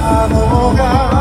abogar.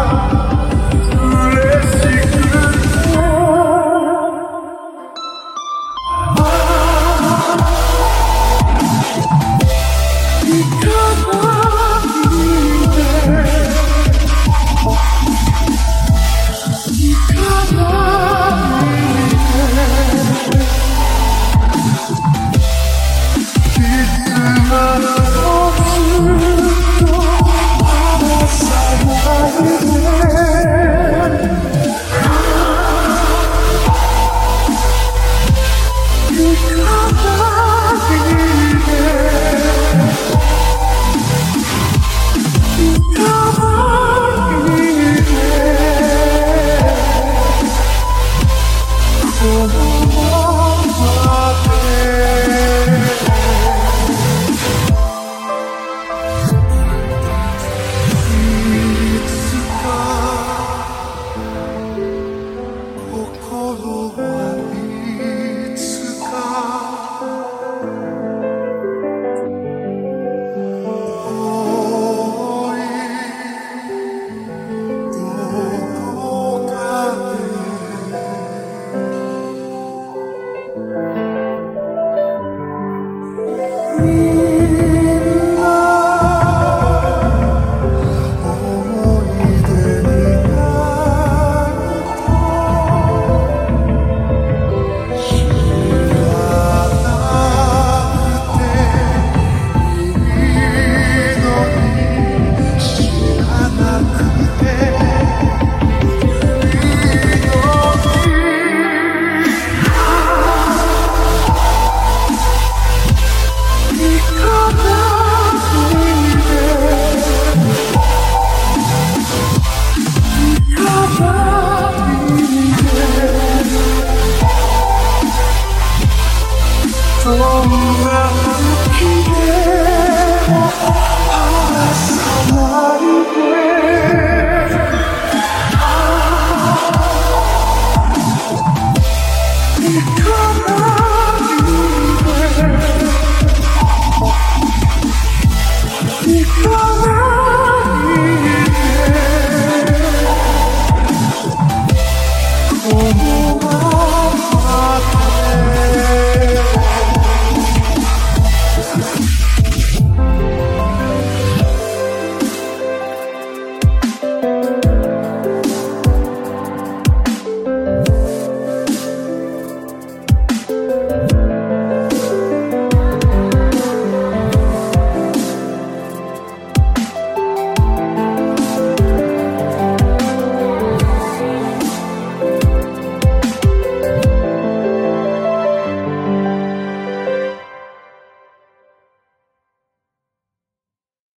over.